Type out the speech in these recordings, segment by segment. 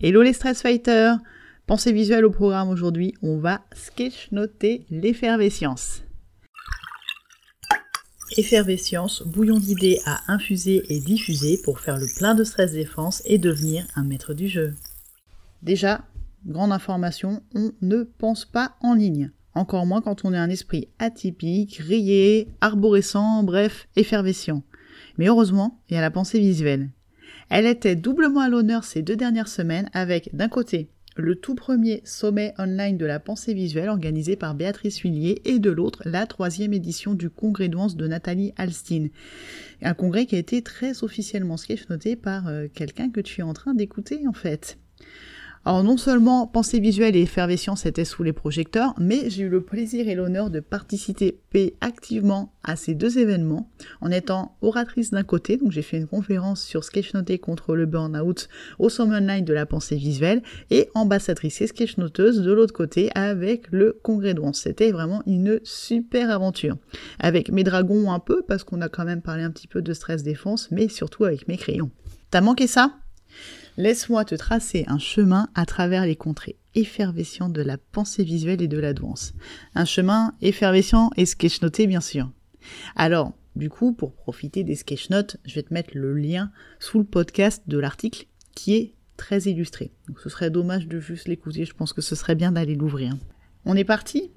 Hello les stress fighters Pensée visuelle au programme aujourd'hui, on va sketch-noter l'effervescence. Effervescence, bouillon d'idées à infuser et diffuser pour faire le plein de stress défense et devenir un maître du jeu. Déjà, grande information, on ne pense pas en ligne. Encore moins quand on est un esprit atypique, rayé, arborescent, bref, effervescent. Mais heureusement, il y a la pensée visuelle. Elle était doublement à l'honneur ces deux dernières semaines avec, d'un côté, le tout premier sommet online de la pensée visuelle organisé par Béatrice Huillier et de l'autre, la troisième édition du congrès douance de Nathalie Alstein. Un congrès qui a été très officiellement sketch noté par euh, quelqu'un que tu es en train d'écouter en fait. Alors non seulement pensée visuelle et effervescence étaient sous les projecteurs, mais j'ai eu le plaisir et l'honneur de participer activement à ces deux événements en étant oratrice d'un côté, donc j'ai fait une conférence sur sketchnoter contre le burn-out au Sommet Online de la pensée visuelle et ambassadrice et sketchnoteuse de l'autre côté avec le congrès de C'était vraiment une super aventure. Avec mes dragons un peu parce qu'on a quand même parlé un petit peu de stress défense, mais surtout avec mes crayons. T'as manqué ça? Laisse-moi te tracer un chemin à travers les contrées effervescentes de la pensée visuelle et de la douance. Un chemin effervescent et sketchnoté bien sûr. Alors, du coup, pour profiter des sketchnotes, je vais te mettre le lien sous le podcast de l'article qui est très illustré. Ce serait dommage de juste l'écouter, je pense que ce serait bien d'aller l'ouvrir. On est parti?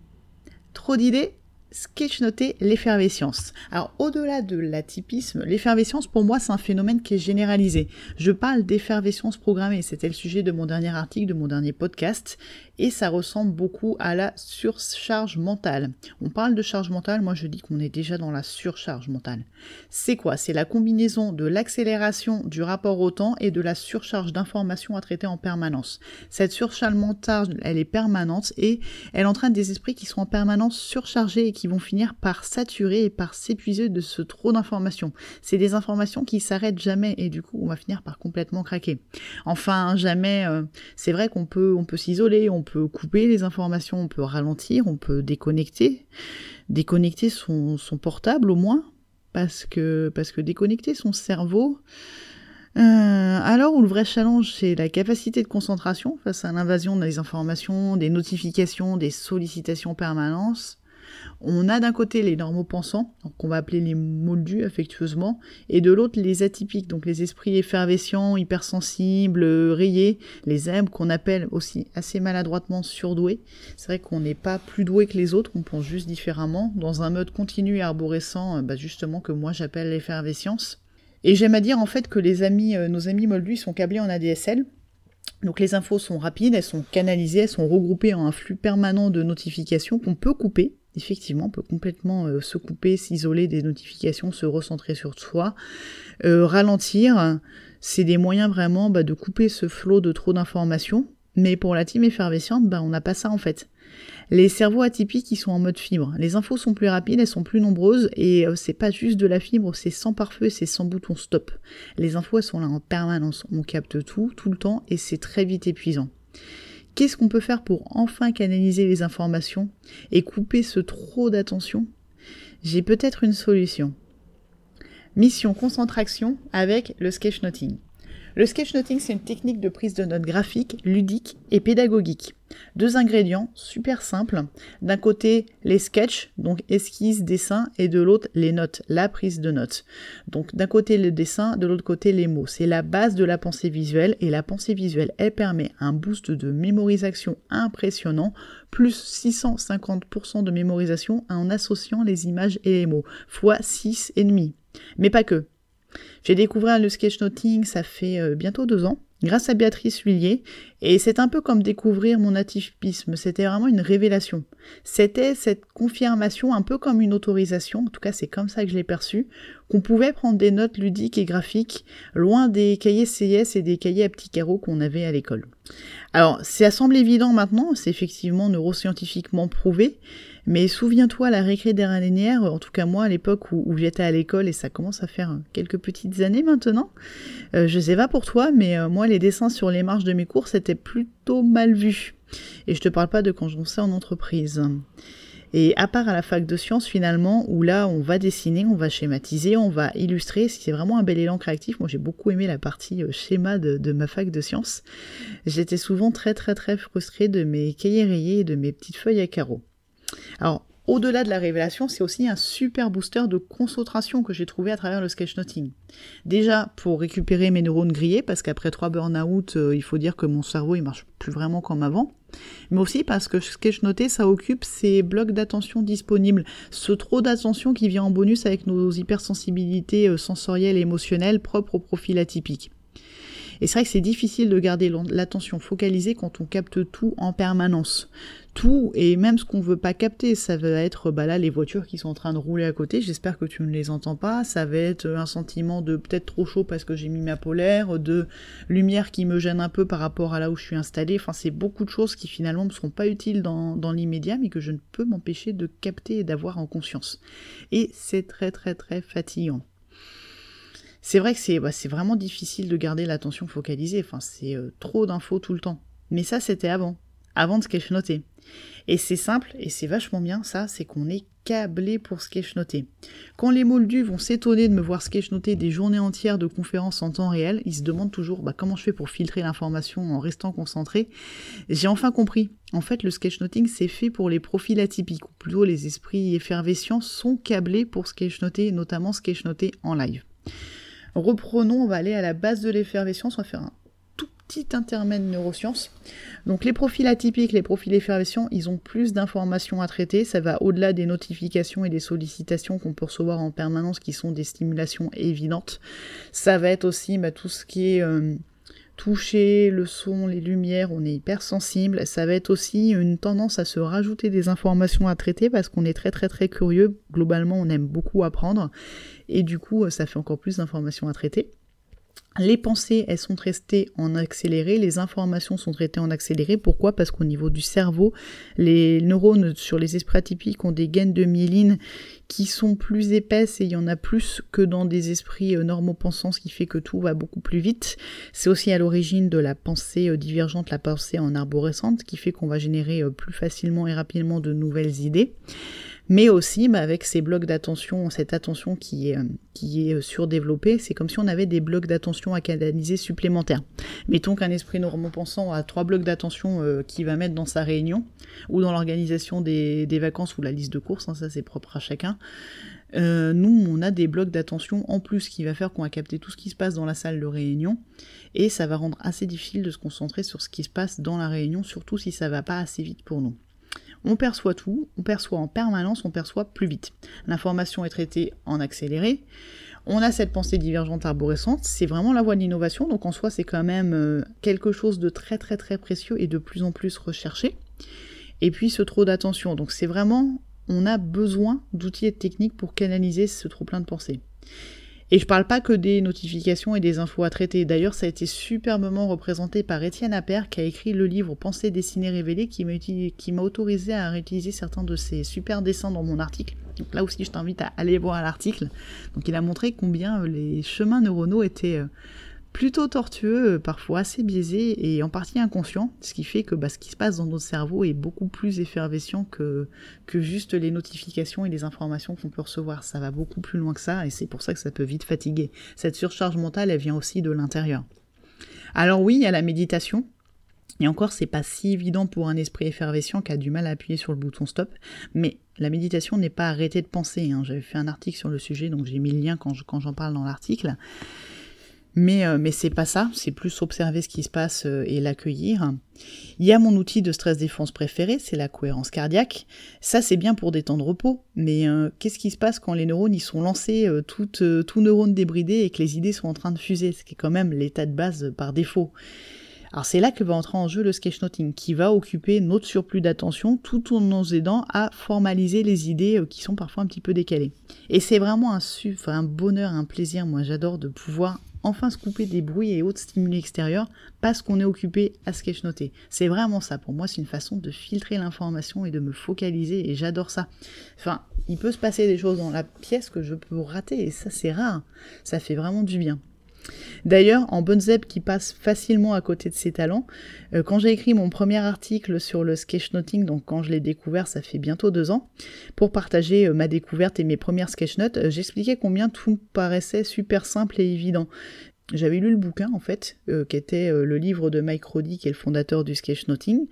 Trop d'idées? Sketchnoter l'effervescence. Alors au-delà de l'atypisme, l'effervescence pour moi c'est un phénomène qui est généralisé. Je parle d'effervescence programmée, c'était le sujet de mon dernier article, de mon dernier podcast, et ça ressemble beaucoup à la surcharge mentale. On parle de charge mentale, moi je dis qu'on est déjà dans la surcharge mentale. C'est quoi? C'est la combinaison de l'accélération du rapport au temps et de la surcharge d'informations à traiter en permanence. Cette surcharge mentale, elle est permanente et elle entraîne des esprits qui sont en permanence surchargés et qui vont finir par saturer et par s'épuiser de ce trop d'informations. C'est des informations qui s'arrêtent jamais et du coup on va finir par complètement craquer. Enfin, jamais, euh, c'est vrai qu'on peut, on peut s'isoler, on peut couper les informations, on peut ralentir, on peut déconnecter. Déconnecter son, portable au moins, parce que, parce que déconnecter son cerveau, euh, alors où le vrai challenge, c'est la capacité de concentration face à l'invasion des informations, des notifications, des sollicitations permanentes, on a d'un côté les normaux pensants, qu'on va appeler les moldus affectueusement, et de l'autre les atypiques, donc les esprits effervescents, hypersensibles, rayés, les M qu'on appelle aussi assez maladroitement surdoués. C'est vrai qu'on n'est pas plus doué que les autres, on pense juste différemment, dans un mode continu et arborescent, euh, bah, justement que moi j'appelle l'effervescence. Et j'aime à dire en fait que euh, nos amis moldus sont câblés en ADSL, donc les infos sont rapides, elles sont canalisées, elles sont regroupées en un flux permanent de notifications qu'on peut couper effectivement, on peut complètement euh, se couper, s'isoler des notifications, se recentrer sur soi, euh, ralentir. C'est des moyens vraiment bah, de couper ce flot de trop d'informations. Mais pour la team effervescente, bah, on n'a pas ça en fait. Les cerveaux atypiques, ils sont en mode fibre. Les infos sont plus rapides, elles sont plus nombreuses, et euh, c'est pas juste de la fibre, c'est sans pare-feu, c'est sans bouton stop. Les infos, elles sont là en permanence. On capte tout, tout le temps, et c'est très vite épuisant. Qu'est-ce qu'on peut faire pour enfin canaliser les informations et couper ce trop d'attention? J'ai peut-être une solution. Mission concentration avec le sketchnoting. Le sketchnoting, c'est une technique de prise de notes graphique, ludique et pédagogique. Deux ingrédients super simples. D'un côté, les sketchs, donc esquisse, dessin, et de l'autre, les notes, la prise de notes. Donc d'un côté le dessin, de l'autre côté les mots. C'est la base de la pensée visuelle, et la pensée visuelle, elle permet un boost de mémorisation impressionnant, plus 650% de mémorisation en associant les images et les mots, fois 6,5. Mais pas que. J'ai découvert le sketchnoting, ça fait euh, bientôt deux ans, grâce à Béatrice Huillier, et c'est un peu comme découvrir mon atypisme, c'était vraiment une révélation. C'était cette confirmation, un peu comme une autorisation, en tout cas c'est comme ça que je l'ai perçu, qu'on pouvait prendre des notes ludiques et graphiques, loin des cahiers CS et des cahiers à petits carreaux qu'on avait à l'école. Alors, ça semble évident maintenant, c'est effectivement neuroscientifiquement prouvé, mais souviens-toi, la récré dernière, en tout cas moi à l'époque où, j'étais à l'école, et ça commence à faire quelques petites années maintenant, euh, je sais pas pour toi, mais euh, moi les dessins sur les marges de mes cours, c'était plutôt mal vu. Et je te parle pas de quand je sais en entreprise. Et à part à la fac de sciences, finalement, où là, on va dessiner, on va schématiser, on va illustrer, c'est vraiment un bel élan créatif. Moi, j'ai beaucoup aimé la partie euh, schéma de, ma fac de sciences. J'étais souvent très, très, très frustrée de mes cahiers rayés et de mes petites feuilles à carreaux. Alors, au-delà de la révélation, c'est aussi un super booster de concentration que j'ai trouvé à travers le sketchnoting. Déjà pour récupérer mes neurones grillés, parce qu'après trois burn-out, euh, il faut dire que mon cerveau il marche plus vraiment comme avant. Mais aussi parce que sketchnoter, ça occupe ces blocs d'attention disponibles. Ce trop d'attention qui vient en bonus avec nos hypersensibilités euh, sensorielles et émotionnelles propres au profil atypique. Et c'est vrai que c'est difficile de garder l'attention focalisée quand on capte tout en permanence tout et même ce qu'on veut pas capter. Ça va être bah là les voitures qui sont en train de rouler à côté. J'espère que tu ne les entends pas. Ça va être un sentiment de peut-être trop chaud parce que j'ai mis ma polaire, de lumière qui me gêne un peu par rapport à là où je suis installée. Enfin, c'est beaucoup de choses qui finalement ne seront pas utiles dans l'immédiat, mais que je ne peux m'empêcher de capter et d'avoir en conscience. Et c'est très très très fatigant. C'est vrai que c'est bah, vraiment difficile de garder l'attention focalisée. Enfin, c'est euh, trop d'infos tout le temps. Mais ça, c'était avant avant de sketchnoter. Et c'est simple et c'est vachement bien ça, c'est qu'on est câblé pour sketchnoter. Quand les moldus vont s'étonner de me voir sketchnoter des journées entières de conférences en temps réel, ils se demandent toujours bah, comment je fais pour filtrer l'information en restant concentré? J'ai enfin compris. En fait, le sketchnoting, c'est fait pour les profils atypiques, ou plutôt les esprits effervescents sont câblés pour sketchnoter, notamment sketchnoter en live. Reprenons, on va aller à la base de l'effervescence, on va faire un petit intermède neurosciences. Donc les profils atypiques, les profils effervescents, ils ont plus d'informations à traiter. Ça va au-delà des notifications et des sollicitations qu'on peut recevoir en permanence, qui sont des stimulations évidentes. Ça va être aussi bah, tout ce qui est euh, toucher, le son, les lumières, on est hyper sensible. Ça va être aussi une tendance à se rajouter des informations à traiter parce qu'on est très très très curieux. Globalement, on aime beaucoup apprendre et du coup, ça fait encore plus d'informations à traiter. Les pensées, elles sont traitées en accéléré, les informations sont traitées en accéléré. Pourquoi? Parce qu'au niveau du cerveau, les neurones sur les esprits atypiques ont des gaines de myéline qui sont plus épaisses et il y en a plus que dans des esprits euh, normaux pensants, ce qui fait que tout va beaucoup plus vite. C'est aussi à l'origine de la pensée euh, divergente, la pensée en arborescente, qui fait qu'on va générer euh, plus facilement et rapidement de nouvelles idées mais aussi bah, avec ces blocs d'attention, cette attention qui est, euh, euh, surdéveloppée, c'est comme si on avait des blocs d'attention à canaliser supplémentaires. Mettons qu'un esprit normand-pensant a trois blocs d'attention euh, qu'il va mettre dans sa réunion, ou dans l'organisation des, vacances ou la liste de courses, hein, ça c'est propre à chacun. nous, on a des blocs d'attention en plus qui va faire qu'on va capter tout ce qui se passe dans la salle de réunion et ça va rendre assez difficile de se concentrer sur ce qui se passe dans la réunion, surtout si ça va pas assez vite pour nous. On perçoit tout, on perçoit en permanence, on perçoit plus vite. L'information est traitée en accéléré. On a cette pensée divergente arborescente, c'est vraiment la voie de l'innovation, donc en soi c'est quand même euh, quelque chose de très très très précieux et de plus en plus recherché. Et puis ce trop d'attention, donc c'est vraiment, on a besoin d'outils et de techniques pour canaliser ce trop plein de pensées. Et je parle pas que des notifications et des infos à traiter. D'ailleurs, ça a été superbement représenté par Étienne Appert, qui a écrit le livre Pensée dessinée révélée, qui m'a autorisé à réutiliser certains de ses super dessins dans mon article. Donc là aussi, je t'invite à aller voir l'article. Donc il a montré combien euh, les chemins neuronaux étaient euh, plutôt tortueux, euh, parfois assez biaisé et en partie inconscient, ce qui fait que bah, ce qui se passe dans notre cerveau est beaucoup plus effervescent que, juste les notifications et les informations qu'on peut recevoir. Ça va beaucoup plus loin que ça et c'est pour ça que ça peut vite fatiguer. Cette surcharge mentale, elle vient aussi de l'intérieur. Alors oui, il y a la méditation, et encore, c'est pas si évident pour un esprit effervescent qui a du mal à appuyer sur le bouton stop, mais la méditation n'est pas arrêter de penser. Hein. J'avais fait un article sur le sujet, donc j'ai mis le lien quand j'en parle dans l'article. Mais, euh, mais c'est pas ça, c'est plus observer ce qui se passe euh, et l'accueillir. Il y a mon outil de stress défense préféré, c'est la cohérence cardiaque. Ça, c'est bien pour des temps de repos, mais euh, qu'est-ce qui se passe quand les neurones y sont lancés, toutes, tous neurones débridés et que les idées sont en train de fuser Ce qui est quand même l'état de base par défaut. Alors c'est là que va entrer en jeu le sketchnoting, qui va occuper notre surplus d'attention tout en nous aidant à formaliser les idées qui sont parfois un petit peu décalées. Et c'est vraiment un, un bonheur, un plaisir, moi j'adore de pouvoir enfin se couper des bruits et autres stimuli extérieurs parce qu'on est occupé à sketchnoter. C'est vraiment ça. Pour moi, c'est une façon de filtrer l'information et de me focaliser et j'adore ça. Enfin, il peut se passer des choses dans la pièce que je peux rater et ça, c'est rare. Ça fait vraiment du bien. D'ailleurs, en bonne zeb qui passe facilement à côté de ses talents, euh, quand j'ai écrit mon premier article sur le sketchnoting, donc quand je l'ai découvert, ça fait bientôt deux ans, pour partager euh, ma découverte et mes premières sketchnotes, euh, j'expliquais combien tout paraissait super simple et évident. J'avais lu le bouquin en fait, euh, qui était euh, le livre de Mike Roddy, qui est le fondateur du sketchnoting.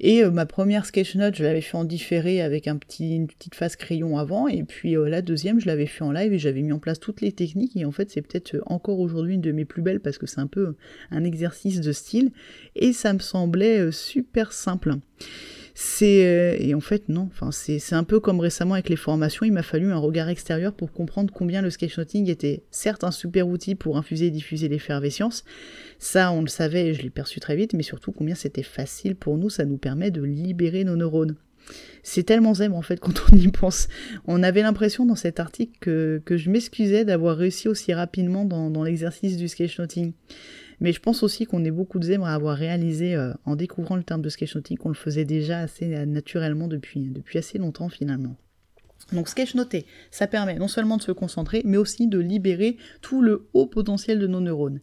Et euh, ma première sketchnote, je l'avais fait en différé avec un petit, une petite face crayon avant, et puis la deuxième, je l'avais fait en live et j'avais mis en place toutes les techniques. Et en fait, c'est peut-être encore aujourd'hui une de mes plus belles parce que c'est un peu un exercice de style, et ça me semblait super simple. C'est euh, et en fait non, enfin c'est un peu comme récemment avec les formations, il m'a fallu un regard extérieur pour comprendre combien le sketchnoting était certes un super outil pour infuser et diffuser l'effervescence. Ça, on le savait et je l'ai perçu très vite, mais surtout combien c'était facile pour nous, ça nous permet de libérer nos neurones. C'est tellement zen en fait quand on y pense. On avait l'impression dans cet article que, que je m'excusais d'avoir réussi aussi rapidement dans, dans l'exercice du sketchnoting. Mais je pense aussi qu'on est beaucoup de zèbres à avoir réalisé euh, en découvrant le terme de sketchnoting qu'on le faisait déjà assez euh, naturellement depuis, assez longtemps finalement. Donc sketchnoter, ça permet non seulement de se concentrer, mais aussi de libérer tout le haut potentiel de nos neurones.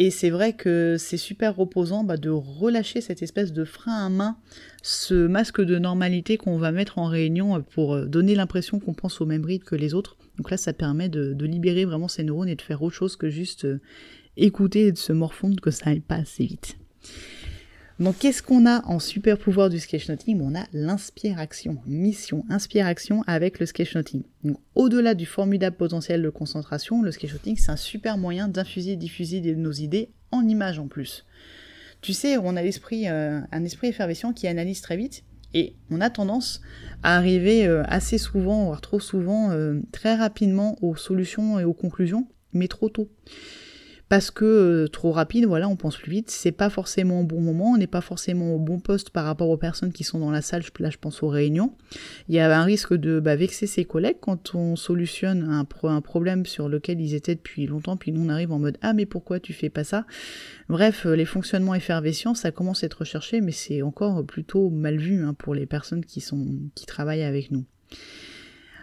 Et c'est vrai que c'est super reposant bah, de relâcher cette espèce de frein à main, ce masque de normalité qu'on va mettre en réunion pour euh, donner l'impression qu'on pense au même rythme que les autres. Donc là, ça permet de, de libérer vraiment ces neurones et de faire autre chose que juste écouter et de se morfondre que ça aille pas assez vite. Donc qu'est-ce qu'on a en super pouvoir du sketchnoting On a l'inspiration, mission, inspiration avec le sketchnoting. Donc au-delà du formidable potentiel de concentration, le sketchnoting c'est un super moyen d'infuser et diffuser nos idées en images en plus. Tu sais, on a l'esprit, euh, un esprit effervescent qui analyse très vite et on a tendance à arriver euh, assez souvent, voire trop souvent, euh, très rapidement aux solutions et aux conclusions, mais trop tôt parce que euh, trop rapide, voilà, on pense plus vite, c'est pas forcément au bon moment, on n'est pas forcément au bon poste par rapport aux personnes qui sont dans la salle, là je pense aux réunions. Il y a un risque de bah, vexer ses collègues quand on solutionne un, un, problème sur lequel ils étaient depuis longtemps, puis nous on arrive en mode ah mais pourquoi tu fais pas ça? Bref, euh, les fonctionnements effervescents, ça commence à être recherché, mais c'est encore plutôt mal vu hein, pour les personnes qui, sont, qui travaillent avec nous.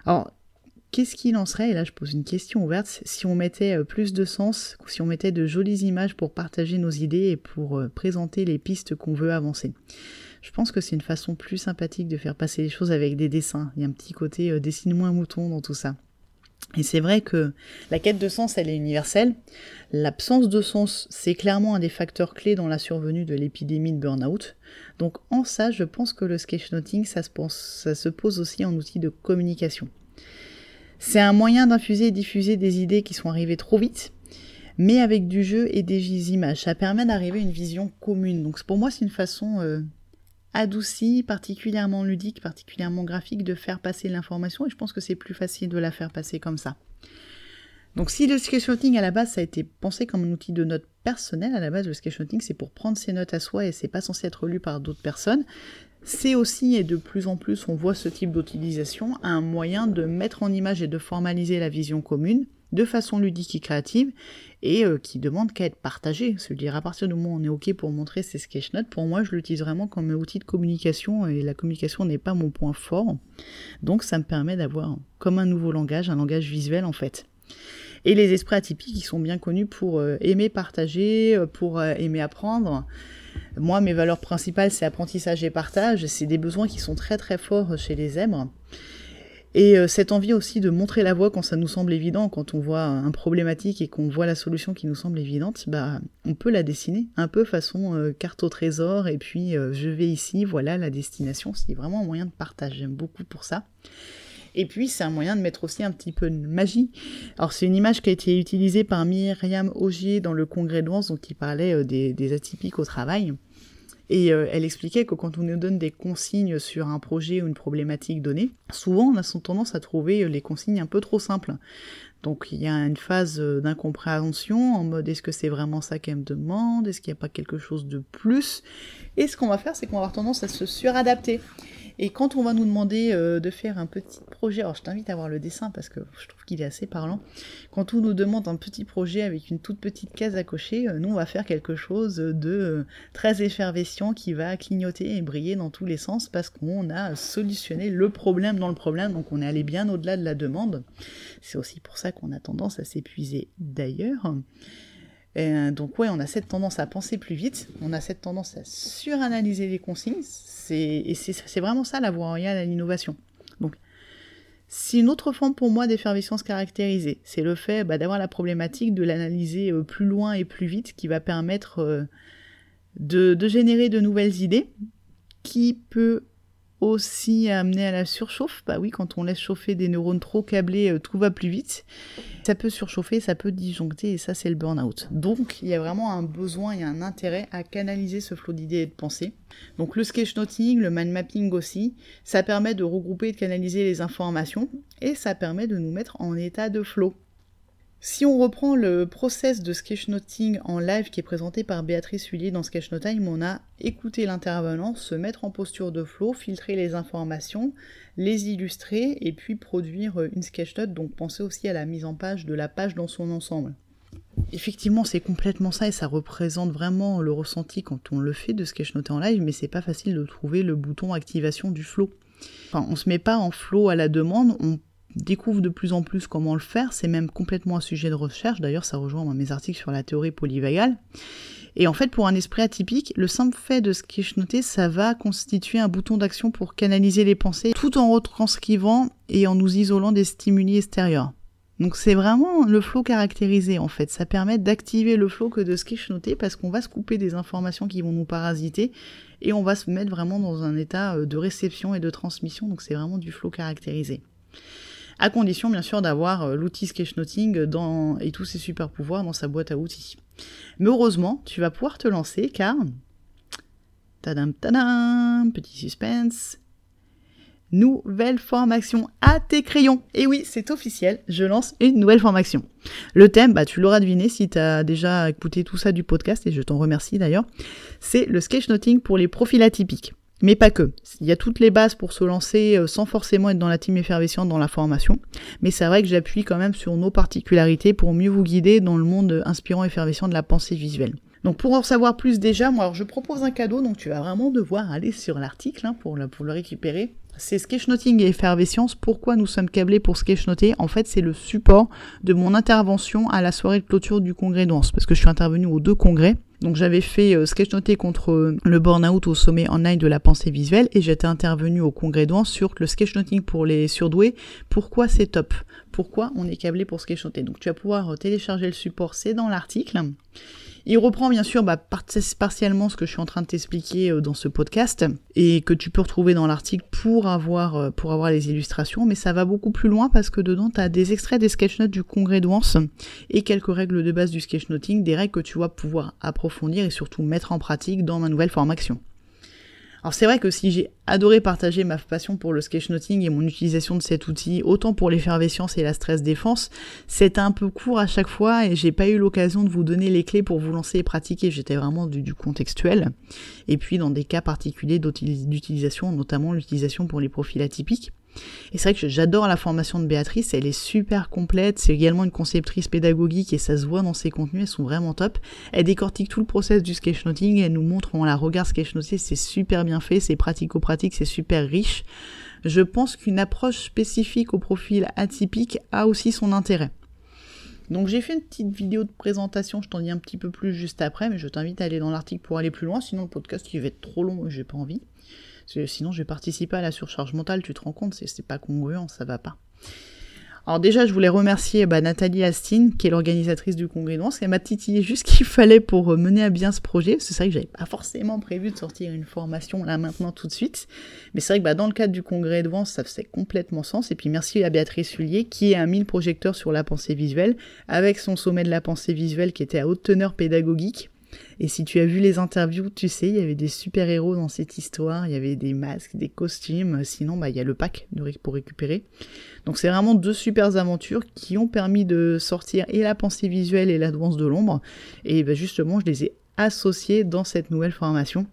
Alors, Qu'est-ce qu'il en serait, et là je pose une question ouverte, si on mettait euh, plus de sens, si on mettait de jolies images pour partager nos idées et pour euh, présenter les pistes qu'on veut avancer Je pense que c'est une façon plus sympathique de faire passer les choses avec des dessins. Il y a un petit côté euh, dessine-moi un mouton dans tout ça. Et c'est vrai que la quête de sens, elle est universelle. L'absence de sens, c'est clairement un des facteurs clés dans la survenue de l'épidémie de burn-out. Donc en ça, je pense que le sketchnoting, ça se, ça se pose aussi en outil de communication. C'est un moyen d'infuser et diffuser des idées qui sont arrivées trop vite, mais avec du jeu et des images. Ça permet d'arriver à une vision commune. Donc pour moi, c'est une façon euh, adoucie, particulièrement ludique, particulièrement graphique de faire passer l'information, et je pense que c'est plus facile de la faire passer comme ça. Donc si le sketchnoting à la base ça a été pensé comme un outil de notes personnel, à la base le sketchnoting c'est pour prendre ses notes à soi et c'est pas censé être lu par d'autres personnes, c'est aussi, et de plus en plus on voit ce type d'utilisation, un moyen de mettre en image et de formaliser la vision commune de façon ludique et créative et euh, qui demande qu'à être partagée. Se dire à partir du moment où on est OK pour montrer ces sketchnotes, pour moi je l'utilise vraiment comme un outil de communication et la communication n'est pas mon point fort. Donc ça me permet d'avoir comme un nouveau langage, un langage visuel en fait. Et les esprits atypiques, ils sont bien connus pour euh, aimer partager, euh, pour aimer apprendre. Moi, mes valeurs principales, c'est apprentissage et partage. C'est des besoins qui sont très très forts chez les zèbres. Et euh, cette envie aussi de montrer la voie quand ça nous semble évident, quand on voit un problématique et qu'on voit la solution qui nous semble évidente, bah on peut la dessiner un peu façon euh, carte au trésor et puis euh, je vais ici, voilà la destination. C'est vraiment un moyen de partage. J'aime beaucoup pour ça. Et puis, c'est un moyen de mettre aussi un petit peu de magie. Alors, c'est une image qui a été utilisée par Myriam Augier dans le congrès de Lens, donc il parlait euh, des, atypiques au travail. Et euh, elle expliquait que quand on nous donne des consignes sur un projet ou une problématique donnée, souvent on a tendance à trouver euh, les consignes un peu trop simples. Donc il y a une phase d'incompréhension en mode est-ce que c'est vraiment ça qu'elle me demande? Est-ce qu'il n'y a pas quelque chose de plus? Et ce qu'on va faire, c'est qu'on va avoir tendance à se suradapter. Et quand on va nous demander euh, de faire un petit projet, alors je t'invite à voir le dessin parce que je trouve qu'il est assez parlant. Quand on nous demande un petit projet avec une toute petite case à cocher, euh, nous on va faire quelque chose de euh, très effervescent qui va clignoter et briller dans tous les sens parce qu'on a solutionné le problème dans le problème, donc on est allé bien au-delà de la demande. C'est aussi pour ça qu'on a tendance à s'épuiser d'ailleurs. Donc ouais, on a cette tendance à penser plus vite, on a cette tendance à suranalyser les consignes, et c'est vraiment ça la voie royale à l'innovation. Donc, c'est une autre forme pour moi d'effervescence caractérisée. C'est le fait bah, d'avoir la problématique de l'analyser euh, plus loin et plus vite qui va permettre euh, de, de, générer de nouvelles idées qui peut aussi amener à la surchauffe. Bah oui, quand on laisse chauffer des neurones trop câblés, euh, tout va plus vite. Ça peut surchauffer, ça peut disjoncter, et ça, c'est le burn-out. Donc, il y a vraiment un besoin et un intérêt à canaliser ce flot d'idées et de pensées. Donc, le sketchnoting, le mind mapping aussi, ça permet de regrouper et de canaliser les informations, et ça permet de nous mettre en état de flow. Si on reprend le process de sketchnoting en live qui est présenté par Béatrice Huillier dans Sketchnotime, on a écouté l'intervenant, se mettre en posture de flow, filtrer les informations, les illustrer et puis produire une sketchnote. Donc pensez aussi à la mise en page de la page dans son ensemble. Effectivement, c'est complètement ça et ça représente vraiment le ressenti quand on le fait de sketchnoter en live, mais c'est pas facile de trouver le bouton activation du flow. Enfin, on se met pas en flow à la demande, on découvre de plus en plus comment le faire. C'est même complètement un sujet de recherche. D'ailleurs, ça rejoint mes articles sur la théorie polyvagale. Et en fait, pour un esprit atypique, le simple fait de sketchnoter, ça va constituer un bouton d'action pour canaliser les pensées, tout en retranscrivant et en nous isolant des stimuli extérieurs. Donc c'est vraiment le flow caractérisé en fait. Ça permet d'activer le flow que de sketchnoter parce qu'on va se couper des informations qui vont nous parasiter et on va se mettre vraiment dans un état euh, de réception et de transmission. Donc c'est vraiment du flow caractérisé à condition bien sûr d'avoir euh, l'outil sketchnoting dans, et tous ses super pouvoirs dans sa boîte à outils. Mais heureusement, tu vas pouvoir te lancer car, tadam tadam, petit suspense, nouvelle formation à tes crayons. Et oui, c'est officiel, je lance une nouvelle formation. Le thème, bah, tu l'auras deviné si tu as déjà écouté tout ça du podcast, et je t'en remercie d'ailleurs, c'est le sketchnoting pour les profils atypiques. Mais pas que. Il y a toutes les bases pour se lancer euh, sans forcément être dans la team effervescente dans la formation. Mais c'est vrai que j'appuie quand même sur nos particularités pour mieux vous guider dans le monde inspirant et effervescent de la pensée visuelle. Donc pour en savoir plus déjà, moi je propose un cadeau, donc tu vas vraiment devoir aller sur l'article hein, pour, le, pour le récupérer. C'est Sketchnoting et Effervescence. Pourquoi nous sommes câblés pour sketchnoter? En fait, c'est le support de mon intervention à la soirée de clôture du congrès Danse, parce que je suis intervenu aux deux congrès. Donc j'avais fait euh, sketchnoter contre euh, le burn-out au sommet online de la pensée visuelle et j'étais intervenu au congrès Douan sur le sketchnoting pour les surdoués. Pourquoi c'est top? Pourquoi on est câblé pour sketchnoter? Donc tu vas pouvoir euh, télécharger le support, c'est dans l'article. Il reprend bien sûr bah, partiellement ce que je suis en train de t'expliquer euh, dans ce podcast et que tu peux retrouver dans l'article pour avoir, euh, pour avoir les illustrations, mais ça va beaucoup plus loin parce que dedans tu as des extraits des sketchnotes du congrès d'Ouance et quelques règles de base du sketchnoting, des règles que tu vas pouvoir approfondir et surtout mettre en pratique dans ma nouvelle formation. Alors c'est vrai que si j'ai adoré partager ma passion pour le sketchnoting et mon utilisation de cet outil, autant pour l'effervescence et la stress défense, c'est un peu court à chaque fois et j'ai pas eu l'occasion de vous donner les clés pour vous lancer et pratiquer. J'étais vraiment du, du, contextuel. Et puis dans des cas particuliers d'utilisation, notamment l'utilisation pour les profils atypiques. Et c'est vrai que j'adore la formation de Béatrice, elle est super complète, c'est également une conceptrice pédagogique et ça se voit dans ses contenus, elles sont vraiment top. Elle décortique tout le process du sketchnoting, elle nous montre, on la regarde sketchnoter, c'est super bien fait, c'est pratico-pratique, c'est super riche. Je pense qu'une approche spécifique au profil atypique a aussi son intérêt. Donc j'ai fait une petite vidéo de présentation, je t'en dis un petit peu plus juste après, mais je t'invite à aller dans l'article pour aller plus loin, sinon le podcast il va être trop long, j'ai pas envie sinon, je vais participer à la surcharge mentale, tu te rends compte, c'est pas congruent, ça va pas. Alors déjà, je voulais remercier bah, Nathalie Astin, qui est l'organisatrice du congrès Danse. Elle m'a titillé juste ce qu'il fallait pour euh, mener à bien ce projet. C'est vrai que j'avais pas forcément prévu de sortir une formation là maintenant tout de suite. Mais c'est vrai que bah, dans le cadre du congrès de ça faisait complètement sens. Et puis merci à Béatrice Hullier, qui a mis le projecteur sur la pensée visuelle, avec son sommet de la pensée visuelle qui était à haute teneur pédagogique. Et si tu as vu les interviews, tu sais, il y avait des super-héros dans cette histoire, il y avait des masques, des costumes, sinon bah, il y a le pack pour récupérer. Donc c'est vraiment deux super aventures qui ont permis de sortir et la pensée visuelle et la de l'ombre. Et bah, justement, je les ai associées dans cette nouvelle formation.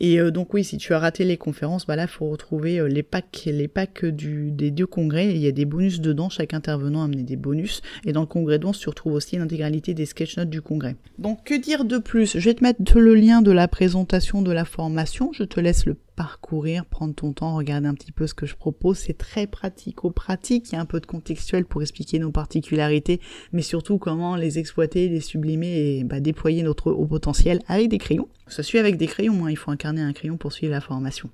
Et euh, donc oui, si tu as raté les conférences, bah là, faut retrouver euh, les packs, les packs du, des deux congrès. Il y a des bonus dedans, chaque intervenant a amené des bonus. Et dans le congrès d'Ons, tu retrouves aussi l'intégralité des sketch notes du congrès. Donc que dire de plus? Je vais te mettre le lien de la présentation de la formation. Je te laisse le parcourir, prendre ton temps, regarder un petit peu ce que je propose. C'est très pratico-pratique. Il y a un peu de contextuel pour expliquer nos particularités, mais surtout comment les exploiter, les sublimer et bah, déployer notre haut potentiel avec des crayons. Ça suit avec des crayons, hein. il faut incarner un crayon pour suivre la formation.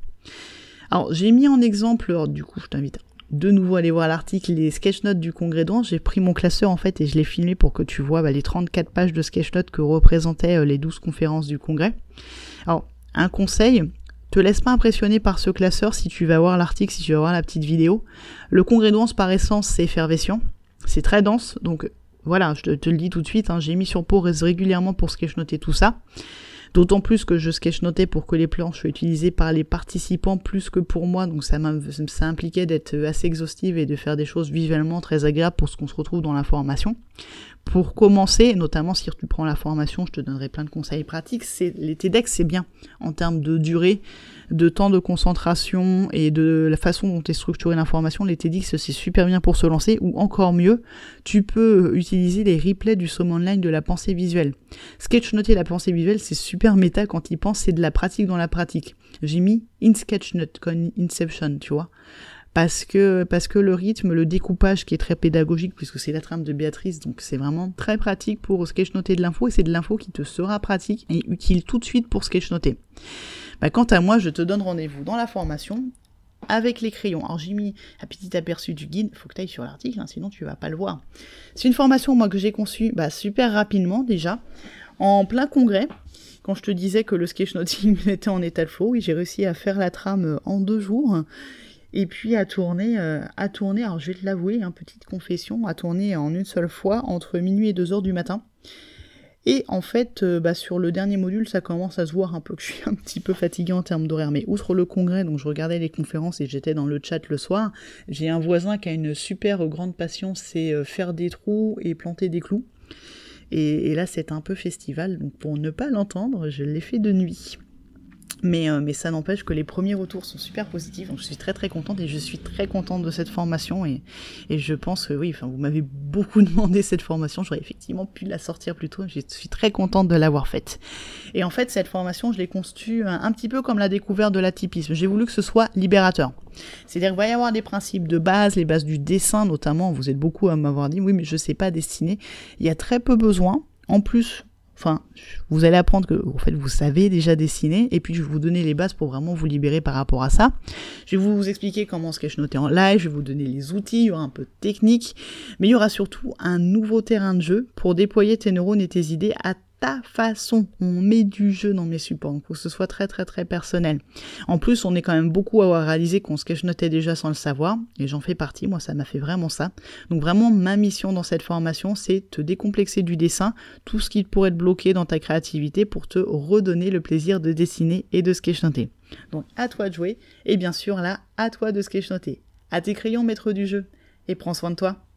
Alors j'ai mis en exemple, du coup je t'invite de nouveau à aller voir l'article, les sketch notes du congrès d'Ans. J'ai pris mon classeur en fait et je l'ai filmé pour que tu vois bah, les 34 pages de sketch notes que représentaient euh, les 12 conférences du congrès. Alors un conseil, te laisse pas impressionner par ce classeur si tu vas voir l'article, si tu vas voir la petite vidéo. Le congrès de par essence, c'est effervescent. C'est très dense, donc voilà, je te, le dis tout de suite, hein, j'ai mis sur pause régulièrement pour sketchnoter tout ça. D'autant plus que je sketchnotais pour que les planches soient utilisées par les participants plus que pour moi, donc ça, ça impliquait d'être assez exhaustive et de faire des choses visuellement très agréables pour ce qu'on se retrouve dans la formation. Pour commencer, notamment si tu prends la formation, je te donnerai plein de conseils pratiques, c'est les TEDx c'est bien en termes de durée, de temps de concentration et de la façon dont est structurée l'information, les TEDx c'est super bien pour se lancer, ou encore mieux, tu peux utiliser les replays du somme online de la pensée visuelle. Sketchnoter la pensée visuelle, c'est super méta quand il pense, c'est de la pratique dans la pratique. J'ai mis in Sketchnote, comme Inception, tu vois parce que, parce que le rythme, le découpage qui est très pédagogique, puisque c'est la trame de Béatrice, donc c'est vraiment très pratique pour sketchnoter de l'info, et c'est de l'info qui te sera pratique et utile tout de suite pour sketchnoter. Bah, quant à moi, je te donne rendez-vous dans la formation avec les crayons. Alors j'ai mis un petit aperçu du guide, faut que tu ailles sur l'article, hein, sinon tu vas pas le voir. C'est une formation moi que j'ai conçue bah, super rapidement déjà, en plein congrès. Quand je te disais que le sketchnoting était en état de flow, j'ai réussi à faire la trame en deux jours et puis à tourner, euh, à tourner, alors je vais te l'avouer, hein, petite confession, à tourner en une seule fois entre minuit et 2 heures du matin. Et en fait, euh, bah, sur le dernier module, ça commence à se voir un peu que je suis un petit peu fatigué en termes d'horaire. Mais outre le congrès, donc je regardais les conférences et j'étais dans le chat le soir, j'ai un voisin qui a une super grande passion, c'est euh, faire des trous et planter des clous. et là, c'est un peu festival, donc pour ne pas l'entendre, je l'ai fait de nuit. Mais, euh, mais ça n'empêche que les premiers retours sont super positifs, donc je suis très très contente et je suis très contente de cette formation et, je pense que oui, enfin vous m'avez beaucoup demandé cette formation, j'aurais effectivement pu la sortir plus tôt, je suis très contente de l'avoir faite. Et en fait cette formation je l'ai conçue un, petit peu comme la découverte de l'atypisme, j'ai voulu que ce soit libérateur. C'est-à-dire qu'il va y avoir des principes de base, les bases du dessin notamment, vous êtes beaucoup à m'avoir dit oui mais je sais pas dessiner, il y a très peu besoin, en plus Enfin, vous allez apprendre que en fait vous savez déjà dessiner et puis je vais vous donner les bases pour vraiment vous libérer par rapport à ça. Je vais vous expliquer comment sketchnoter en live, je vais vous donner les outils, il y aura un peu de technique, mais il y aura surtout un nouveau terrain de jeu pour déployer tes neurones et tes idées à façon. On met du jeu dans mes supports, pour que ce soit très très très personnel. En plus, on est quand même beaucoup à avoir réalisé qu'on se notait déjà sans le savoir, et j'en fais partie, moi ça m'a fait vraiment ça. Donc vraiment, ma mission dans cette formation, c'est te décomplexer du dessin, tout ce qui pourrait te bloquer dans ta créativité pour te redonner le plaisir de dessiner et de sketchnoter. Donc à toi de jouer, et bien sûr là, à toi de sketchnoter. À tes crayons maître du jeu, et prends soin de toi.